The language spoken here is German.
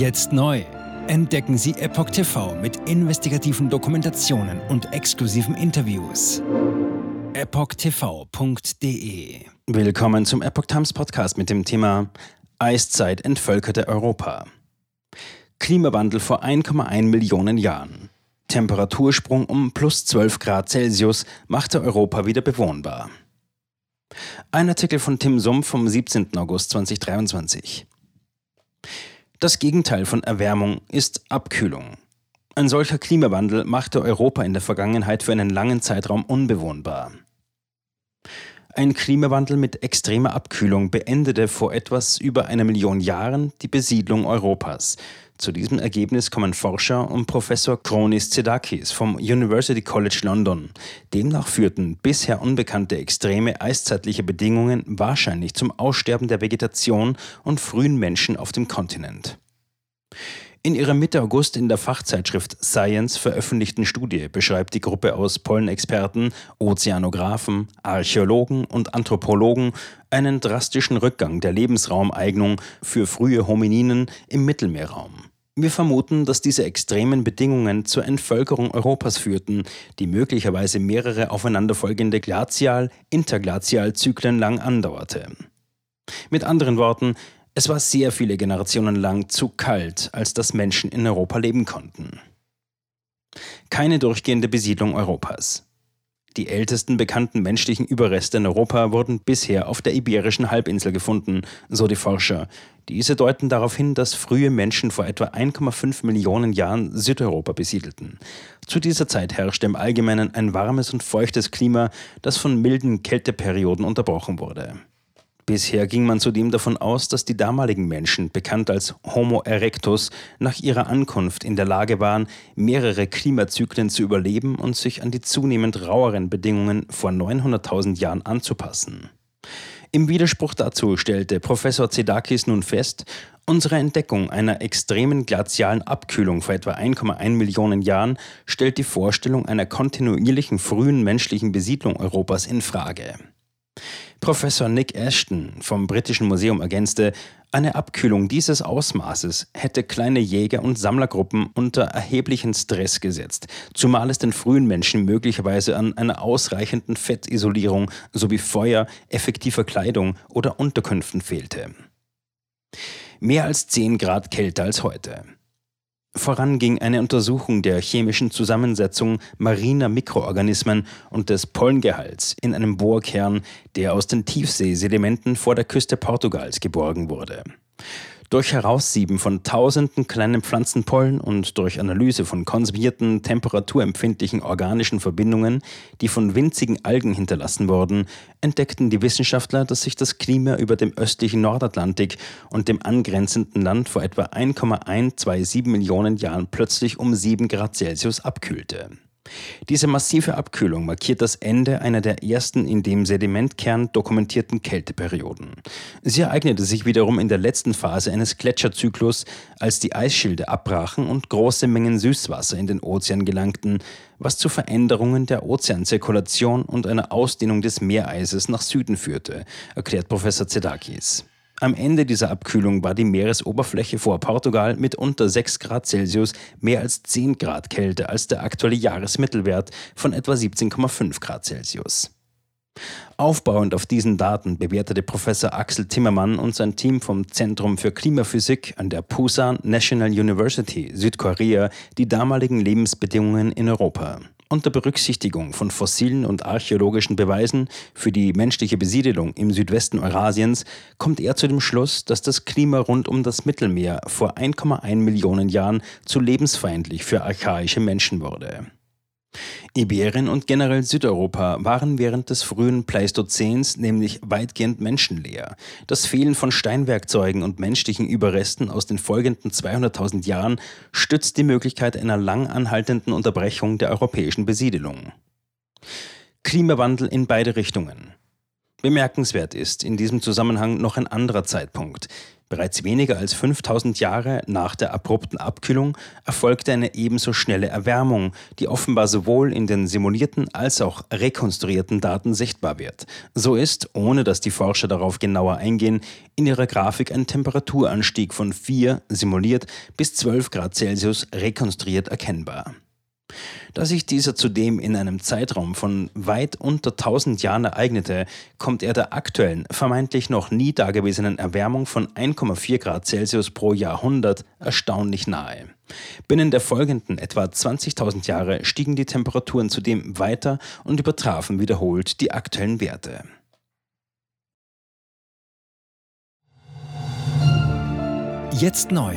Jetzt neu. Entdecken Sie Epoch TV mit investigativen Dokumentationen und exklusiven Interviews. EpochTV.de Willkommen zum Epoch Times Podcast mit dem Thema Eiszeit entvölkerte Europa. Klimawandel vor 1,1 Millionen Jahren. Temperatursprung um plus 12 Grad Celsius machte Europa wieder bewohnbar. Ein Artikel von Tim Sumpf vom 17. August 2023. Das Gegenteil von Erwärmung ist Abkühlung. Ein solcher Klimawandel machte Europa in der Vergangenheit für einen langen Zeitraum unbewohnbar. Ein Klimawandel mit extremer Abkühlung beendete vor etwas über einer Million Jahren die Besiedlung Europas. Zu diesem Ergebnis kommen Forscher und Professor Kronis Zedakis vom University College London. Demnach führten bisher unbekannte extreme eiszeitliche Bedingungen wahrscheinlich zum Aussterben der Vegetation und frühen Menschen auf dem Kontinent. In ihrer Mitte August in der Fachzeitschrift Science veröffentlichten Studie beschreibt die Gruppe aus Pollenexperten, Ozeanographen, Archäologen und Anthropologen einen drastischen Rückgang der Lebensraumeignung für frühe Homininen im Mittelmeerraum. Wir vermuten, dass diese extremen Bedingungen zur Entvölkerung Europas führten, die möglicherweise mehrere aufeinanderfolgende Glazial-Interglazialzyklen lang andauerte. Mit anderen Worten, es war sehr viele Generationen lang zu kalt, als dass Menschen in Europa leben konnten. Keine durchgehende Besiedlung Europas. Die ältesten bekannten menschlichen Überreste in Europa wurden bisher auf der Iberischen Halbinsel gefunden, so die Forscher. Diese deuten darauf hin, dass frühe Menschen vor etwa 1,5 Millionen Jahren Südeuropa besiedelten. Zu dieser Zeit herrschte im Allgemeinen ein warmes und feuchtes Klima, das von milden Kälteperioden unterbrochen wurde. Bisher ging man zudem davon aus, dass die damaligen Menschen, bekannt als Homo erectus, nach ihrer Ankunft in der Lage waren, mehrere Klimazyklen zu überleben und sich an die zunehmend raueren Bedingungen vor 900.000 Jahren anzupassen. Im Widerspruch dazu stellte Professor Zedakis nun fest, unsere Entdeckung einer extremen glazialen Abkühlung vor etwa 1,1 Millionen Jahren stellt die Vorstellung einer kontinuierlichen frühen menschlichen Besiedlung Europas in Frage. Professor Nick Ashton vom Britischen Museum ergänzte, eine Abkühlung dieses Ausmaßes hätte kleine Jäger- und Sammlergruppen unter erheblichen Stress gesetzt, zumal es den frühen Menschen möglicherweise an einer ausreichenden Fettisolierung sowie Feuer, effektiver Kleidung oder Unterkünften fehlte. Mehr als 10 Grad kälter als heute. Voran ging eine Untersuchung der chemischen Zusammensetzung mariner Mikroorganismen und des Pollengehalts in einem Bohrkern, der aus den Tiefseesedimenten vor der Küste Portugals geborgen wurde. Durch Heraussieben von tausenden kleinen Pflanzenpollen und durch Analyse von konservierten, temperaturempfindlichen organischen Verbindungen, die von winzigen Algen hinterlassen wurden, entdeckten die Wissenschaftler, dass sich das Klima über dem östlichen Nordatlantik und dem angrenzenden Land vor etwa 1,127 Millionen Jahren plötzlich um 7 Grad Celsius abkühlte. Diese massive Abkühlung markiert das Ende einer der ersten in dem Sedimentkern dokumentierten Kälteperioden. Sie ereignete sich wiederum in der letzten Phase eines Gletscherzyklus, als die Eisschilde abbrachen und große Mengen Süßwasser in den Ozean gelangten, was zu Veränderungen der Ozeanzirkulation und einer Ausdehnung des Meereises nach Süden führte, erklärt Professor Zedakis. Am Ende dieser Abkühlung war die Meeresoberfläche vor Portugal mit unter 6 Grad Celsius mehr als 10 Grad kälter als der aktuelle Jahresmittelwert von etwa 17,5 Grad Celsius. Aufbauend auf diesen Daten bewertete Professor Axel Timmermann und sein Team vom Zentrum für Klimaphysik an der Pusan National University Südkorea die damaligen Lebensbedingungen in Europa. Unter Berücksichtigung von fossilen und archäologischen Beweisen für die menschliche Besiedelung im Südwesten Eurasiens kommt er zu dem Schluss, dass das Klima rund um das Mittelmeer vor 1,1 Millionen Jahren zu lebensfeindlich für archaische Menschen wurde. Iberien und generell Südeuropa waren während des frühen Pleistozäns nämlich weitgehend menschenleer. Das Fehlen von Steinwerkzeugen und menschlichen Überresten aus den folgenden 200.000 Jahren stützt die Möglichkeit einer lang anhaltenden Unterbrechung der europäischen Besiedelung. Klimawandel in beide Richtungen. Bemerkenswert ist in diesem Zusammenhang noch ein anderer Zeitpunkt. Bereits weniger als 5000 Jahre nach der abrupten Abkühlung erfolgte eine ebenso schnelle Erwärmung, die offenbar sowohl in den simulierten als auch rekonstruierten Daten sichtbar wird. So ist, ohne dass die Forscher darauf genauer eingehen, in ihrer Grafik ein Temperaturanstieg von 4 simuliert bis 12 Grad Celsius rekonstruiert erkennbar. Da sich dieser zudem in einem Zeitraum von weit unter 1000 Jahren ereignete, kommt er der aktuellen, vermeintlich noch nie dagewesenen Erwärmung von 1,4 Grad Celsius pro Jahrhundert erstaunlich nahe. Binnen der folgenden etwa 20.000 Jahre stiegen die Temperaturen zudem weiter und übertrafen wiederholt die aktuellen Werte. Jetzt neu